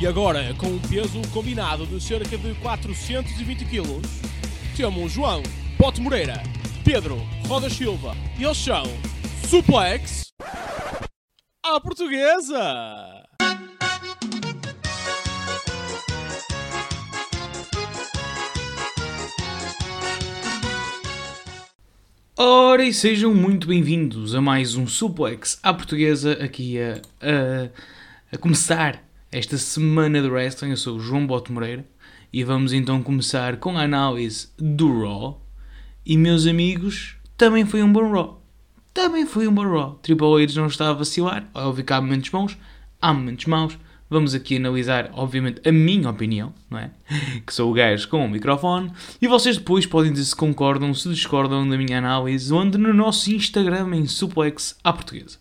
E agora, com um peso combinado de cerca de 420 kg, temos João Pote Moreira, Pedro Roda Silva e eles são Suplex à Portuguesa! Ora, e sejam muito bem-vindos a mais um Suplex à Portuguesa, aqui a, a, a começar esta semana de wrestling. Eu sou o João Bote Moreira e vamos então começar com a análise do Raw. E meus amigos, também foi um bom Raw. Também foi um bom Raw. Triple H não está a vacilar. Óbvio que há momentos bons, há momentos maus. Vamos aqui analisar, obviamente, a minha opinião, não é? Que sou o gajo com o microfone. E vocês depois podem dizer se concordam, se discordam da minha análise, onde no nosso Instagram, em Suplex à Portuguesa.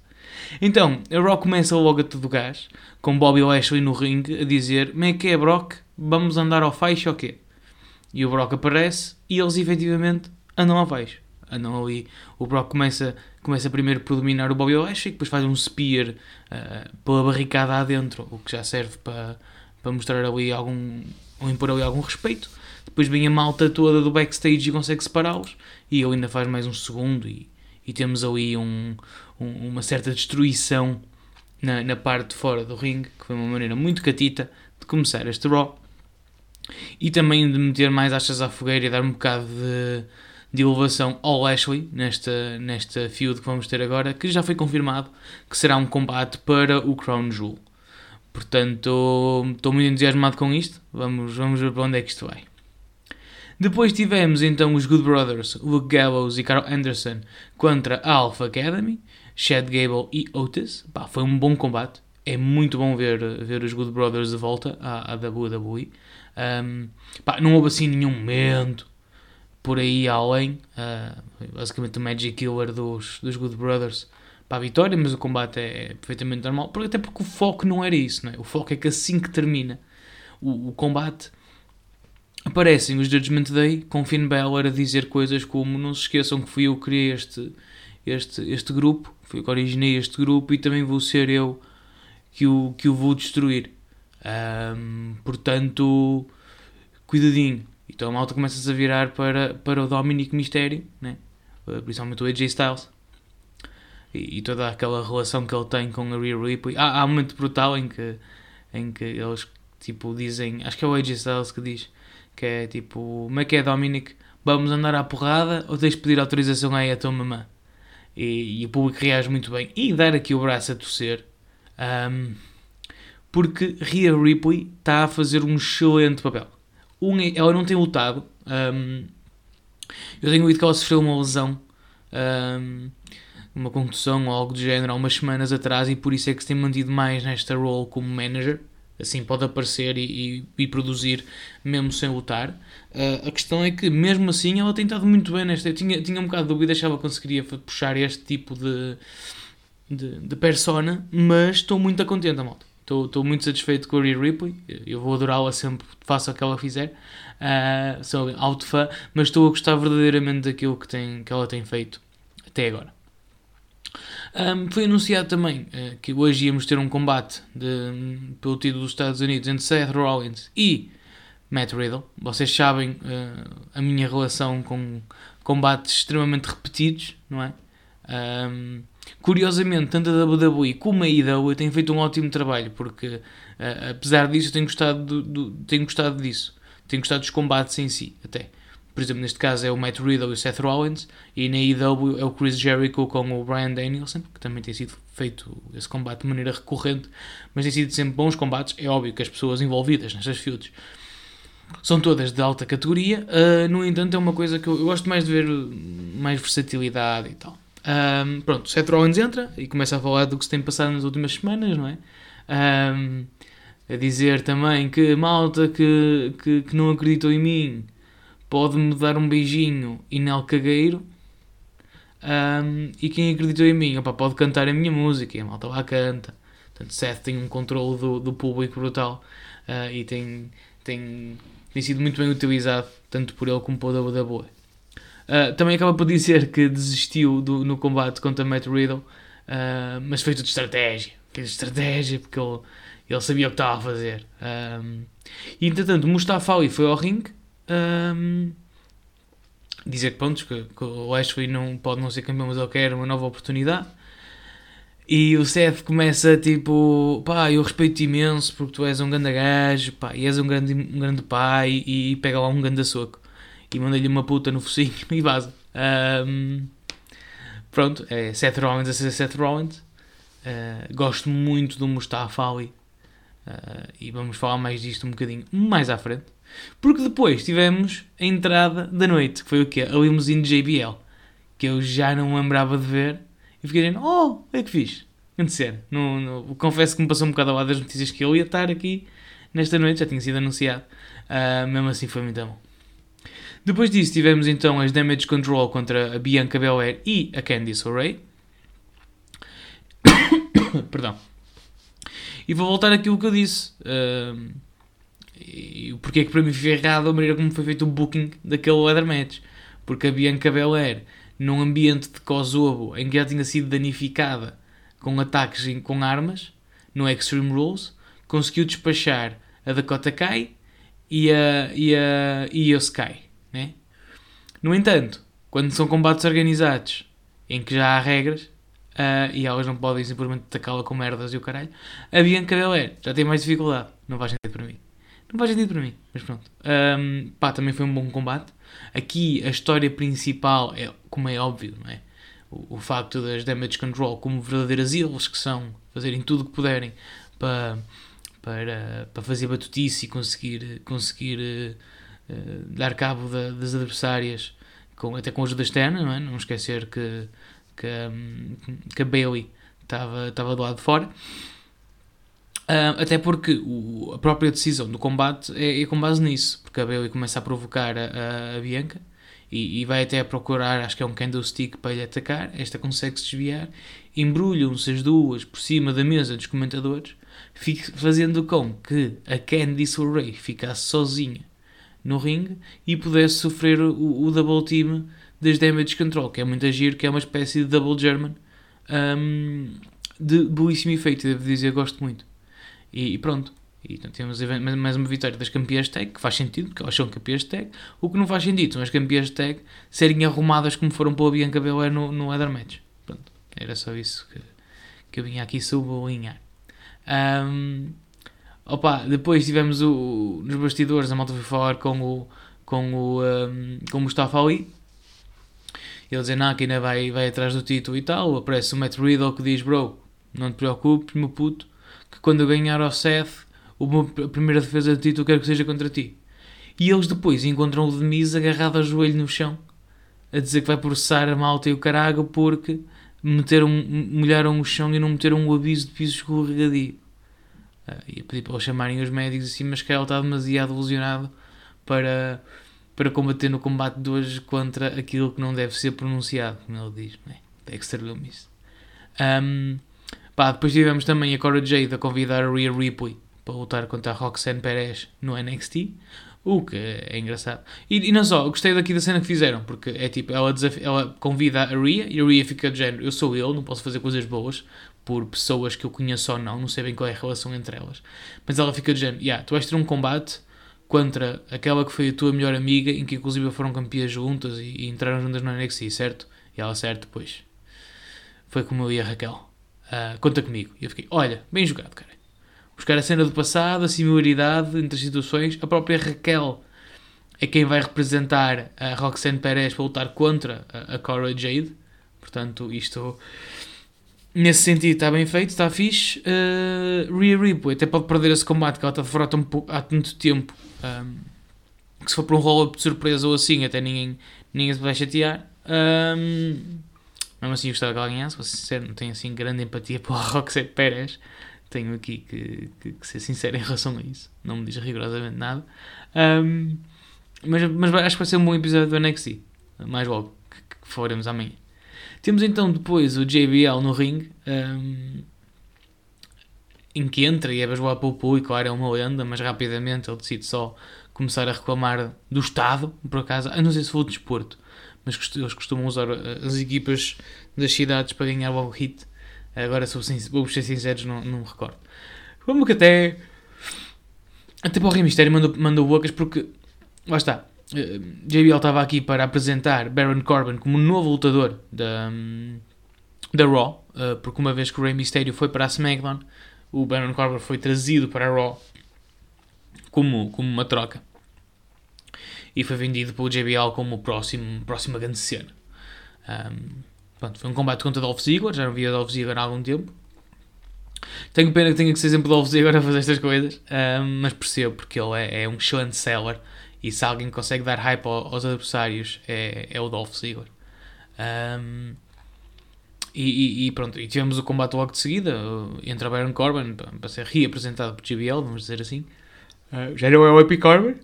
Então, a Raw começa logo a todo gás, com Bobby Lashley no ringue a dizer: Como é que é, Brock? Vamos andar ao faixa ou quê? E o Brock aparece e eles efetivamente andam ao faixa. Andam ali. O Brock começa, começa primeiro por dominar o Bobby Lashley, depois faz um spear uh, pela barricada adentro, o que já serve para, para mostrar ali algum. ou impor ali algum respeito. Depois vem a malta toda do backstage e consegue separá-los. E ele ainda faz mais um segundo e, e temos ali um, um, uma certa destruição na, na parte de fora do ringue, que foi uma maneira muito catita de começar este Raw. E também de meter mais achas à fogueira e dar um bocado de, de elevação ao Lashley nesta, nesta feud que vamos ter agora, que já foi confirmado que será um combate para o Crown Jewel. Portanto, estou muito entusiasmado com isto. Vamos, vamos ver para onde é que isto vai. Depois tivemos então os Good Brothers, Luke Gallows e Carl Anderson contra a Alpha Academy, Chad Gable e Otis. Foi um bom combate. É muito bom ver, ver os Good Brothers de volta à, à WWE. Um, pá, não houve assim nenhum momento por aí além. Uh, basicamente o Magic Killer dos, dos Good Brothers para a vitória, mas o combate é, é perfeitamente normal. Até porque o foco não era isso, não é? O foco é que assim que termina o, o combate aparecem os Judgment Day com Finn Balor a dizer coisas como não se esqueçam que fui eu que criei este, este, este grupo, fui eu que originei este grupo e também vou ser eu que o, que o vou destruir. Um, portanto, cuidadinho. Então a malta começa-se a virar para, para o Dominic Mysterio, né? principalmente o AJ Styles. E, e, toda aquela relação que ele tem com a Rhea Ripley. Há, há um momento brutal em que, em que eles tipo, dizem, acho que é o AJ Styles que diz que é tipo, como é que é Dominic? Vamos andar à porrada ou tens de pedir autorização aí à tua mamã? E, e, o público reage muito bem. E dar aqui o braço a torcer, um, porque Rhea Ripley está a fazer um excelente papel. Um, ela não tem lutado. Um, eu tenho ouvido que ela sofreu uma lesão, um, uma contusão ou algo do género há umas semanas atrás e por isso é que se tem mantido mais nesta role como manager. Assim pode aparecer e, e, e produzir mesmo sem lutar. Uh, a questão é que, mesmo assim, ela tem estado muito bem nesta. Eu tinha, tinha um bocado de dúvida, achava que conseguiria puxar este tipo de, de, de persona, mas estou muito contente, malta. Estou, estou muito satisfeito com a Rhea Ripley. Eu vou adorá-la sempre, faça o que ela fizer. Uh, sou alto fã, mas estou a gostar verdadeiramente daquilo que, tem, que ela tem feito até agora. Um, foi anunciado também uh, que hoje íamos ter um combate de, pelo título dos Estados Unidos entre Seth Rollins e Matt Riddle. Vocês sabem uh, a minha relação com combates extremamente repetidos, não é? Um, curiosamente, tanto a WWE como a IW têm feito um ótimo trabalho, porque uh, apesar disso, eu tenho gostado, do, do, tenho gostado disso. Tenho gostado dos combates em si, até por exemplo, neste caso é o Matt Riddle e o Seth Rollins, e na IW é o Chris Jericho com o Brian Danielson, que também tem sido feito esse combate de maneira recorrente, mas tem sido sempre bons combates. É óbvio que as pessoas envolvidas nestas feuds são todas de alta categoria, uh, no entanto, é uma coisa que eu, eu, gosto mais de ver mais versatilidade e tal. Um, pronto, Seth Rollins entra e começa a falar do que se tem passado nas últimas semanas, não é? Um, a dizer também que malta que, que, que não acreditou em mim pode-me dar um beijinho e nel cagueiro. Um, e quem acreditou em mim opa, pode cantar a minha música e a malta lá canta. Portanto, Seth tem um controle do, do público brutal uh, e tem, tem, tem sido muito bem utilizado, tanto por ele como por WWE. Uh, também acaba por dizer que desistiu do, no combate contra Matt Riddle, uh, mas foi tudo estratégia. Fez estratégia porque ele, Ele sabia o que estava a fazer. E entretanto, Mustafa Ali foi ao ringue um, dizer que, pronto, que, que o Ashley não, pode não ser campeão, mas ele quer uma nova oportunidade. E o Seth começa tipo, pá, eu respeito-te imenso porque tu és um grande gajo, pá, e és um grande, um grande pai, e pega lá um grande soco. E manda-lhe uma puta no focinho e vaza. Um, pronto, é Seth Rollins a ser Seth Rollins. Uh, gosto muito do Mustafa Ali. Uh, e vamos falar mais disto um bocadinho mais à frente. Porque depois tivemos a entrada da noite, que foi o quê? A limusine de JBL. Que eu já não lembrava de ver e fiquei dizendo, oh, é que fiz. Cena. No, no, confesso que me passou um bocado ao lado das notícias que eu ia estar aqui nesta noite, já tinha sido anunciado. Uh, mesmo assim foi muito bom. Depois disso tivemos então as Damage Control contra a Bianca Belair e a Candice LeRae. Perdão. E vou voltar àquilo que eu disse. Uh, e porque é que para mim foi errado a maneira como foi feito o booking daquele leather match. Porque a Bianca Belair num ambiente de Kosovo em que já tinha sido danificada com ataques com armas, no Extreme Rules, conseguiu despachar a Dakota Kai e a, e a, e a Sky. Né? No entanto, quando são combates organizados em que já há regras uh, e elas não podem simplesmente atacá-la com merdas e o caralho, a Bianca Belair já tem mais dificuldade. Não faz sentido para mim. Não faz sentido para mim, mas pronto. Um, pá, também foi um bom combate. Aqui a história principal é, como é óbvio, não é? O, o facto das damage control como verdadeiras ilhas que são, fazerem tudo o que puderem para, para, para fazer batutice e conseguir, conseguir uh, dar cabo da, das adversárias com, até com ajuda externa, não é? Não esquecer que, que, um, que a Bailey estava do lado de fora. Uh, até porque o, a própria decisão do combate é, é, com base nisso, porque a Bailey começa a provocar a, a, Bianca e, e, vai até a procurar, acho que é um candlestick para lhe atacar. Esta consegue se desviar, embrulham-se as duas por cima da mesa dos comentadores, fazendo com que a Candice LeRae ficasse sozinha no ringue e pudesse sofrer o, o double team das damage control, que é muito agir, que é uma espécie de double German um, de belíssimo efeito, devo dizer, gosto muito. E, e pronto. E então, temos mais uma vitória das campeãs tag, que faz sentido, porque elas são campeãs tag. O que não faz sentido são as campeãs tag serem arrumadas como foram pela Bianca Belair no, no Other Match. Pronto, era só isso que, que eu vinha aqui sublinhar. Um, opa, depois tivemos o, nos bastidores, a malta foi falar com o, com o, um, com o Mustafa Ali. Ele dizendo ah, que ainda vai, vai atrás do título e tal. Aparece o Matt Riddle que diz: Bro, não te preocupes, meu puto que quando eu ganhar ao Seth, a primeira defesa de título quero que seja contra ti. E eles depois encontram o Demise agarrado ao joelho no chão, a dizer que vai processar a malta e o carago porque meteram, molharam o chão e não meteram o aviso de piso escorregadio. Uh, e pedir para eles chamarem os médicos assim, mas que ele está demasiado ilusionado para, para combater no combate de hoje contra aquilo que não deve ser pronunciado, como ele diz, não é? Dexter Loomis. Um, Pá, depois tivemos também a Cora Jade a convidar a Rhea Ripley para lutar contra a Roxanne Perez no NXT. O que é engraçado. E, e, não só, gostei daqui da cena que fizeram, porque é tipo, ela, ela convida a Rhea e a Rhea fica de género, eu sou eu, não posso fazer coisas boas por pessoas que eu conheço ou não, não sei bem qual é a relação entre elas. Mas ela fica de género, yeah, tu vais ter um combate contra aquela que foi a tua melhor amiga, em que inclusive foram campeãs juntas e, e entraram juntas no NXT, certo? E ela, certo, pois. Foi como eu e a Raquel uh, conta comigo. E eu fiquei, olha, bem jogado, cara. Buscar a cena do passado, a similaridade entre as situações. A própria Raquel é quem vai representar a Roxanne Perez para lutar contra a, Cora Jade. Portanto, isto nesse sentido está bem feito, está fixe. Uh, Rhea Ripley até pode perder esse combate que ela está fora há, há tanto tempo. Um, que se for para um roll-up de surpresa ou assim, até ninguém, ninguém se vai chatear. Um, mesmo assim, gostava que ela ganhasse. Vou ser sincero, não tenho assim grande empatia pela Roxette Pérez. Tenho aqui que, que, que, ser sincero em relação a isso. Não me diz rigorosamente nada. Um, mas, mas acho que vai ser um bom episódio do NXT. Mais logo, que, que faremos amanhã. Temos então depois o JBL no ring. Um, em que entra e é bajulado pelo público, claro, é uma lenda, mas rapidamente ele decide só começar a reclamar do Estado, por acaso, eu não sei se foi o desporto, mas eles costumam usar eh, as equipas das cidades para ganhar o hit. Agora, se vou ser sinceros, não, não me recordo. Como que até. Até para o Rei Mistério mandou, mandou bocas porque. Lá está. eh, JBL estava aqui para apresentar Baron Corbin como novo lutador da, da Raw. eh, porque uma vez que o Rey Mysterio foi para a SmackDown, o Baron Corbin foi trazido para a Raw como, como uma troca. E foi vendido pelo JBL como o próximo, próxima grande cena. Um, pronto, foi um combate contra Dolph Ziggler, já não via Dolph Ziggler há algum tempo. Tenho pena que tenha que ser sempre Dolph Ziggler a fazer estas coisas, um, mas percebo porque ele é, é um excelente seller e se alguém consegue dar hype ao- aos adversários é, é o Dolph Ziggler. Um, e, e- e pronto, e tivemos o combate logo de seguida entre a Baron Corbin pa- para ser reapresentado por GBL, vamos dizer assim. Uh, já não é o Epi Corbin.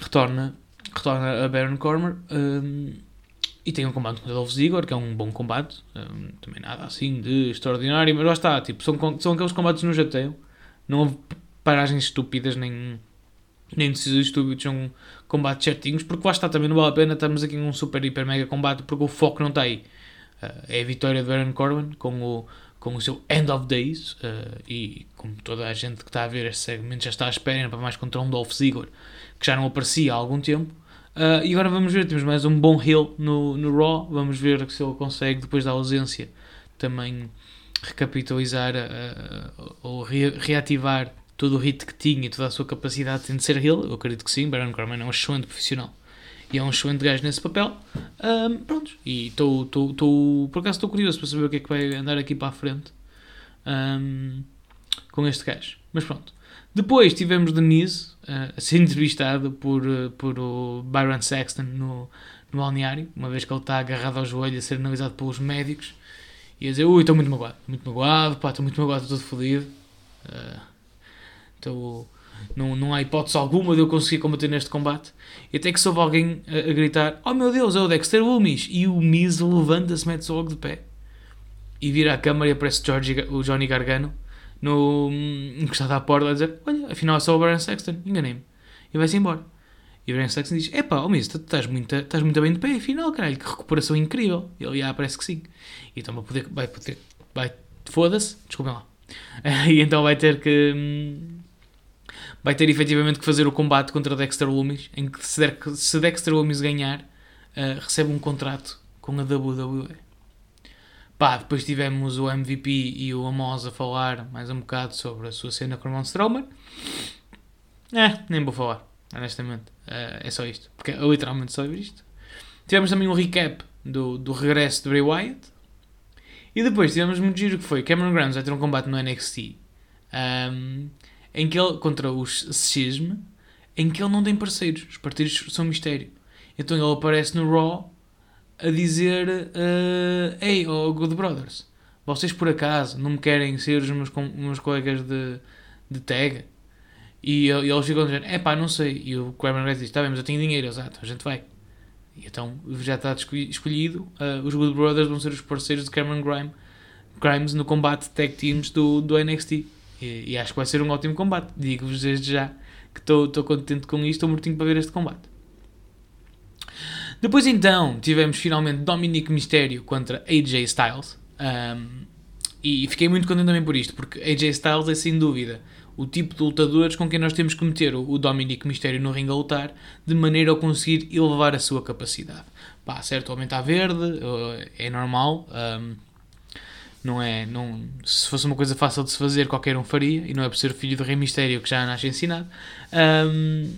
Retorna, retorna a Baron Corbin um, e tem um combate contra Dolph Ziggler, que é um bom combate. um, também nada assim de extraordinário, mas lá está, tipo, são, são aqueles combates nos chateiam. Não houve paragens estúpidas nem, nem decisões estúpidas, são combates certinhos, porque lá está, também não vale a pena estamos aqui num super, hiper, mega combate, porque o foco não está aí. Uh, é a vitória de Baron Corbin com o, com o seu End of Days, uh, e como toda a gente que está a ver este segmento já está à espera para mais contra um Dolph Ziggler, que já não aparecia há algum tempo. Uh, e agora vamos ver, temos mais um bom heel no, no Raw, vamos ver se ele consegue, depois da ausência, também recapitalizar uh, ou re- reativar todo o hit que tinha e toda a sua capacidade de ser heel. Eu acredito que sim, Baron Corbin é um excelente profissional e é um excelente gajo nesse papel. Um, e estou, por acaso estou curioso para saber o que é que vai andar aqui para a frente um, com este gajo. Mas pronto. Depois tivemos Denise uh, a ser entrevistado por, uh, por o Byron Sexton no, no balneário, uma vez que ele está agarrado ao joelho a ser analisado pelos médicos e a dizer: Ui, estou muito magoado, muito magoado, pá, estou muito magoado, estou todo fodido. Uh, estou- não, não há hipótese alguma de eu conseguir combater neste combate. E até que soube alguém a, a gritar: Oh meu Deus, é o Dexter Loomis! E o Miz levanta-se, mete-se logo de pé e vira a câmara e aparece George, o Johnny Gargano no, hum, encostado à porta a dizer: Olha, afinal é só o Baron Sexton, enganei-me. E vai-se embora. E o Baron Sexton diz: Epá, oh Miz, estás muito, estás muito bem de pé, afinal, caralho, que recuperação incrível. E ele, ah, parece que sim. E então vai poder, vai poder, vai, foda-se, desculpem lá. E então vai ter que. Vai ter efetivamente que fazer o combate contra Dexter Loomis, em que se, der- se Dexter Loomis ganhar, uh, recebe um contrato com a WWE. Pá, depois tivemos o MVP e o Amos a falar mais um bocado sobre a sua cena com o Ron Strowman. É, nem vou falar, honestamente. Uh, é só isto, porque é literalmente só isto. Tivemos também um recap do, do regresso de Bray Wyatt. E depois tivemos muito giro que foi Cameron Grimes vai ter um combate no NXT um, em que ele, contra os Sism, em que ele não tem parceiros. Os parceiros são mistério. Então ele aparece no Raw a dizer: uh, Ei, oh Good Brothers, vocês por acaso não me querem ser os meus, meus colegas de, de tag? E, e eles ficam dizendo: É pá, não sei. E o Cameron Grimes diz: Está bem, mas eu tenho dinheiro, exato, a gente vai. E então já está escolhi- escolhido. uh, os Good Brothers vão ser os parceiros de Cameron Grimes, Grimes no combate tag teams do, do NXT. E, e acho que vai ser um ótimo combate. Digo-vos desde já que estou contente com isto, estou mortinho para ver este combate. Depois então tivemos finalmente Dominic Mysterio contra AJ Styles. Um, e fiquei muito contente também por isto, porque AJ Styles é sem dúvida o tipo de lutadores com quem nós temos que meter o Dominic Mysterio no ringue a lutar, de maneira a conseguir elevar a sua capacidade. Pá, certo, está verde, uh, é normal. um, não é, não, se fosse uma coisa fácil de se fazer, qualquer um faria, e não é por ser filho do Rei Mistério que já nasce ensinado. Um,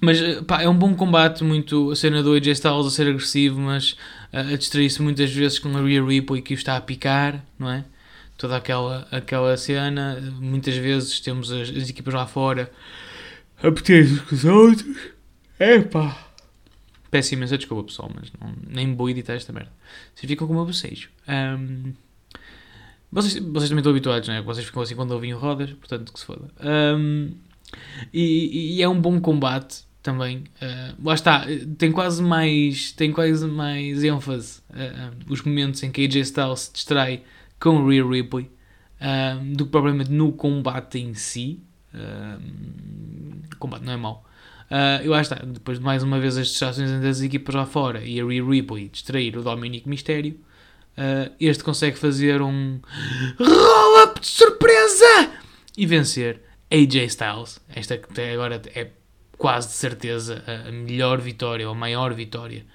mas pá, é um bom combate, muito a cena do AJ Styles a ser agressivo, mas eh, a distrair-se muitas vezes com a Rhea Ripley que o está a picar, não é? Toda aquela, aquela cena, muitas vezes temos as, as equipas lá fora a meter com os outros. Epá! Peço imensa desculpa pessoal, mas não, nem vou editar esta merda. Vocês ficam com o meu bocejo. Ahm, vocês, vocês também estão habituados, não é? Vocês ficam assim quando ouvem rodas, portanto que se foda. Ahm, e, e é um bom combate também. Ah, lá está, tem quase mais, tem quase mais ênfase ah, os momentos em que AJ Styles se distrai com o Rhea Ripley do que propriamente no combate em si. Combate não é mau. Ah, eu acho que está, depois de mais uma vez as distrações entre as equipas lá fora e a Rhea Ripley distrair o Dominic Mysterio, ah, este consegue fazer um de surpresa! E vencer AJ Styles. Esta que até agora é quase de certeza a melhor vitória, ou a maior vitória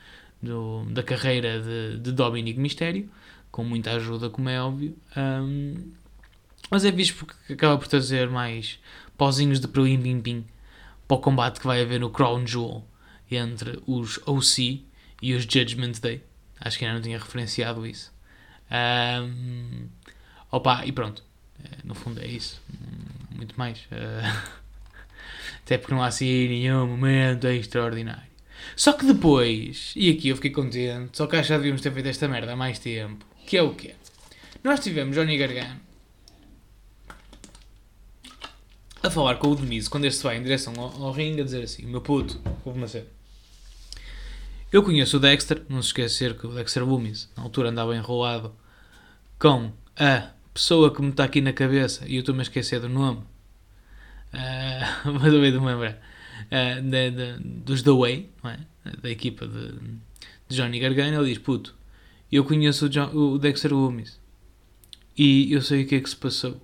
do, da carreira de, de Dominic Mysterio, com muita ajuda, como é óbvio. Um, mas é visto porque acaba por trazer mais pozinhos de pim pim pim para o combate que vai haver no Crown Jewel entre os OC e os Judgment Day. Acho que ainda não tinha referenciado isso. Um, opa, e pronto. Eh, no fundo é isso. Muito mais. Uh, até porque não há assim nenhum momento extraordinário. Só que depois, e aqui eu fiquei contente, só que acho que já devíamos ter feito esta merda há mais tempo. Que é o quê? Nós tivemos Johnny Gargano a falar com o Demise quando este vai em direção ao, ao ringue a dizer assim: Meu puto, houve uma cena. Eu conheço o Dexter, não se esquecer que o Dexter Loomis na altura andava enrolado com a pessoa que me está aqui na cabeça e eu estou-me a esquecer do nome. Uh, mas eu de me lembrar. Uh, de, de, dos The Way, é? da equipa de, de, Johnny Gargano, ele diz: Puto, eu conheço o, John, o Dexter Loomis e eu sei o que é que se passou.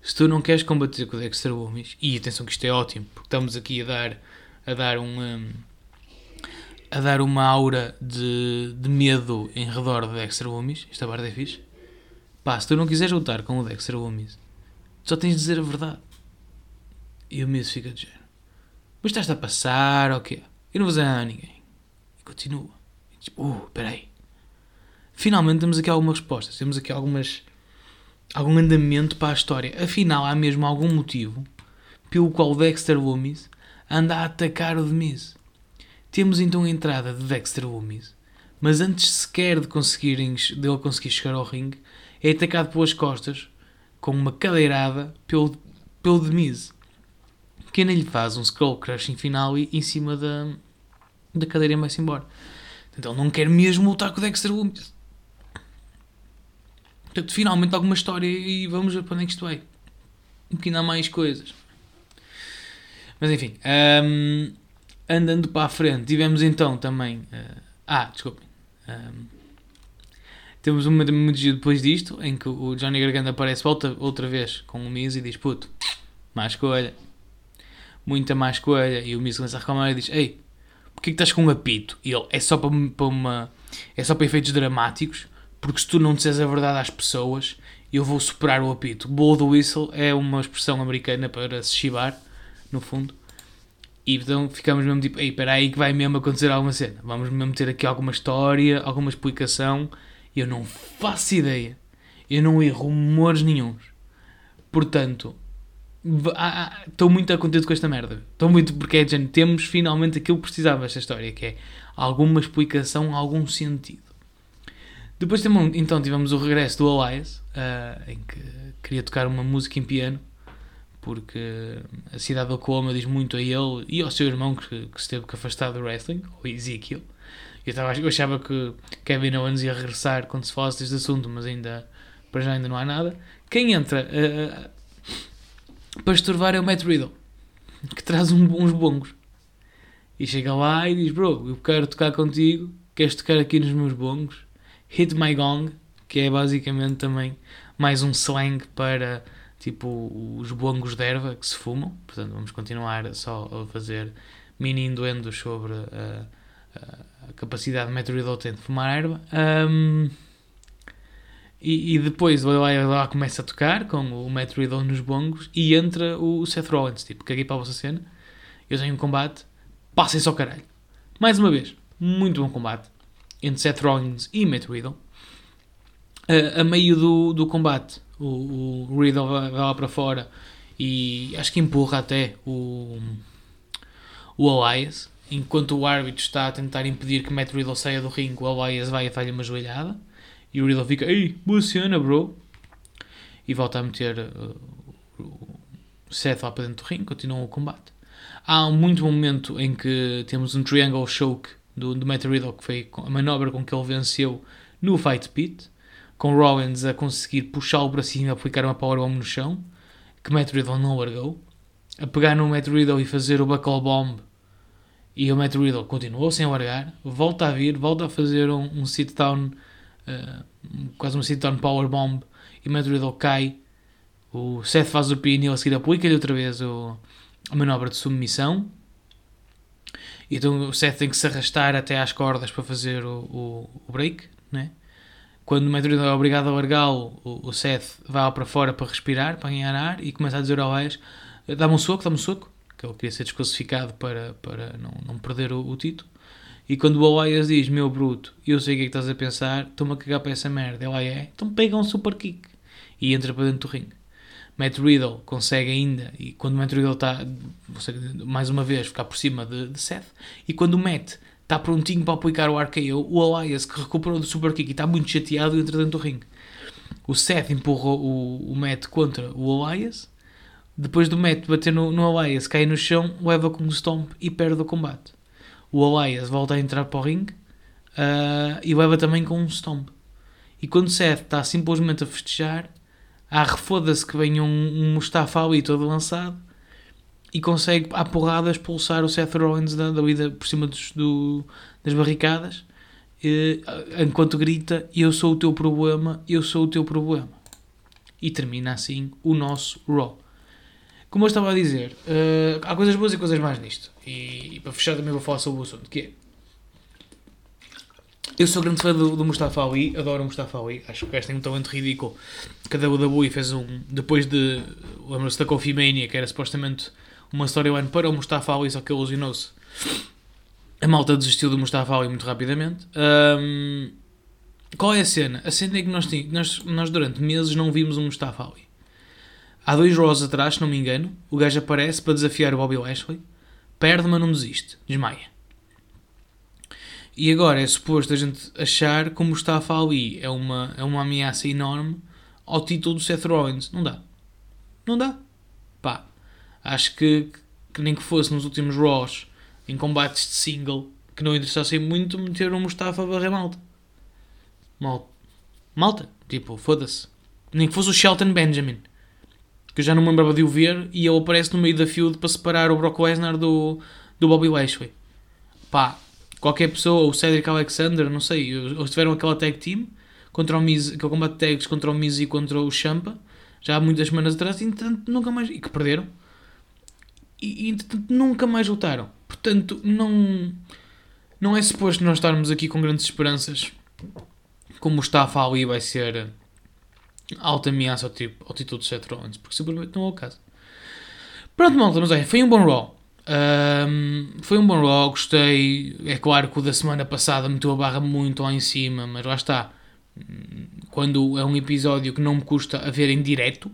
Se tu não queres combater com o Dexter Loomis, e atenção que isto é ótimo, porque estamos aqui a dar, a dar um, um a dar uma aura de, de medo em redor do Dexter Loomis, esta barra é fixe. Pá, se tu não quiseres lutar com o Dexter Loomis, só tens de dizer a verdade. E o Miz fica de género. Mas estás a passar quê? Eu não vou dizer a ninguém. E continua. E tipo, uh, peraí. Finalmente temos aqui algumas respostas. Temos aqui algumas... Algum andamento para a história. Afinal, há mesmo algum motivo pelo qual Dexter Loomis anda a atacar o Miz. Temos então a entrada de Dexter Loomis, mas antes sequer de, conseguirem, de ele conseguir chegar ao ringue, é atacado pelas costas com uma cadeirada pelo, pelo Demise, que ainda lhe faz um scroll crushing final e em cima da, da cadeira e vai-se embora. Então não quer mesmo lutar com o Dexter Loomis. Portanto, finalmente alguma história e vamos ver para onde é que isto vai. Um bocadinho há mais coisas. Mas enfim. Um, andando para a frente, tivemos então também. Uh, ah, desculpem. Um, temos uma muito depois disto, em que o Johnny Gargano aparece volta outra vez com o Miz e diz: Puto, má escolha, muita má escolha. E o Miz começa a reclamar e diz: Ei, porquê que estás com um apito? E ele: É só para, para uma. É só para efeitos dramáticos, porque se tu não disseres a verdade às pessoas, eu vou superar o apito. Blow the whistle é uma expressão americana para se chivar, no fundo. E então ficamos mesmo tipo, ei, espera aí que vai mesmo acontecer alguma cena. Vamos mesmo ter aqui alguma história, alguma explicação. Eu não faço ideia. Eu não erro rumores nenhums. Portanto, estou muito contente com esta merda. Estou muito, porque é temos finalmente aquilo que precisava desta história, que é alguma explicação, algum sentido. Depois então tivemos o regresso do Elias, uh, em que queria tocar uma música em piano porque a cidade de Oklahoma diz muito a ele e ao seu irmão que, que se teve que afastar do wrestling, o Ezekiel. Eu, estava, eu achava que Kevin Owens ia regressar quando se falasse deste assunto, mas ainda para já ainda não há nada. Quem entra uh, para estorvar é o Matt Riddle, que traz um, uns bongos. E chega lá e diz: Bro, eu quero tocar contigo, queres tocar aqui nos meus bongos? Hit my gong, que é basicamente também mais um slang para tipo os bongos de erva que se fumam. Portanto, vamos continuar só a fazer mini induendos sobre a, a, a capacidade meteoridota de fumar erva. Um, e, e, depois o lá começa a tocar com o Metroidon nos bongos e entra o Seth Rollins. Tipo, caguei para a vossa cena. Eu tenho um combate. Passem só caralho. Mais uma vez, muito bom combate entre Seth Rollins e Metroidon. Uh, a meio do, do combate, o, o Riddle vai, vai lá para fora e acho que empurra até o, o Elias. Enquanto o árbitro está a tentar impedir que Matt Riddle saia do ringue, o Elias vai e falha uma joelhada. E o Riddle fica, ei, boa bro. E volta a meter uh, o Seth lá para dentro do ringue, continua o combate. Há muito momento em que temos um triangle choke do, do Matt Riddle, que foi a manobra com que ele venceu no Fight Pit com Rollins a conseguir puxá-lo para cima e aplicar uma powerbomb no chão, que Matt Riddle não largou, a pegar no Matt Riddle e fazer o buckle bomb, e o Matt Riddle continuou sem largar, volta a vir, volta a fazer um, um sit-down, uh, quase um sit-down powerbomb, e e Matt Riddle cai. O Seth faz o pin e ele a seguir aplica-lhe outra vez o, a manobra de submissão. Então o Seth tem que se arrastar até às cordas para fazer o, o, o break, né? Quando o Riddle é obrigado a largá-lo, o, o Seth vai lá para fora para respirar, para ganhar ar e começa a dizer ao Elias dá-me um soco, dá-me um soco, que ele queria ser desclassificado para, para não, não perder o, o título. E quando o Elias diz, meu bruto, eu sei o que é que estás a pensar, estou-me a cagar para essa merda. Ele é, então pega um super kick. E entra para dentro do ringue. Matt Riddle consegue ainda, e quando o Matt Riddle está, mais uma vez, ficar por cima de, de Seth, e quando o Matt está prontinho para aplicar o RKO, o Elias, que recuperou do super kick e está muito chateado, entra dentro do ringue. O Seth empurrou o, o Matt contra o Elias, depois do Matt bater no, no Elias, cai no chão, leva com um stomp e perde o combate. O Elias volta a entrar para o ringue uh, e leva também com um stomp. E quando Seth está simplesmente a festejar, há refoda-se que venha um, um Mustafa Ali todo lançado e consegue à porrada expulsar o Seth Rollins da, da por cima dos, do, das barricadas e, enquanto grita eu sou o teu problema, eu sou o teu problema e termina assim o nosso Raw como eu estava a dizer uh, há coisas boas e coisas mais nisto e, e, para fechar também vou falar sobre o assunto que é eu sou grande fã do, do Mustafa Ali, adoro o Mustafa Ali, acho que o gajo tem um talento ridículo. Que a WWE fez um. Depois de. Lembra-se da Coffee Mania, que era supostamente uma storyline para o Mustafa Ali, só que ele ilusionou-se. A malta desistiu do Mustafa Ali muito rapidamente. Um, qual é a cena? A cena é que nós, nós, nós durante meses não vimos um Mustafa Ali. Há dois Raws atrás, se não me engano, o gajo aparece para desafiar o Bobby Lashley, perde, mas não desiste, desmaia. E agora é suposto a gente achar que o Mustafa Ali é uma, é uma ameaça enorme ao título do Seth Rollins. Não dá. Não dá. Acho que, que nem que fosse nos últimos Raws, em combates de single, que não interessassem muito meter um Mustafa a barrer malta. Malta. Malta. Tipo, foda-se. Nem que fosse o Shelton Benjamin. Que eu já não me lembrava de o ver e ele aparece no meio da feud para separar o Brock Lesnar do, do Bobby Lashley. Pá, qualquer pessoa, o Cedric Alexander, não sei, eles tiveram aquela tag team contra o Miz, aquele combate de tags contra o Miz e contra o Champa, já há muitas semanas atrás, e entretanto nunca mais, e que perderam, e, e nunca mais lutaram. Portanto, não, não é suposto nós estarmos aqui com grandes esperanças como está a ali vai ser alta ameaça ao, tipo, ao título de Seth Rollins, porque simplesmente não é o caso. Pronto, malta, mas é, foi um bom Raw. Um, foi um bom Raw, gostei. É claro que o da semana passada meteu a barra muito lá em cima, mas lá está. Quando é um episódio que não me custa a ver em direto,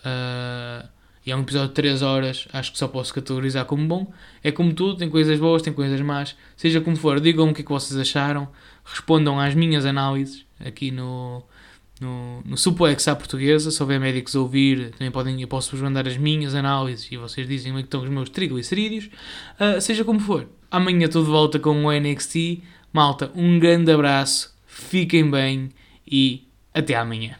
uh, e é um episódio de 3 horas, acho que só posso categorizar como bom. É como tudo, tem coisas boas, tem coisas más. Seja como for, digam-me o que é que vocês acharam, respondam às minhas análises aqui no, no, no Suplex à portuguesa. Se houver médicos a ouvir, também podem, eu posso vos mandar as minhas análises e vocês dizem onde é estão os meus triglicerídeos. Uh, seja como for, amanhã tudo volta com o NXT. Malta, um grande abraço, fiquem bem e até amanhã.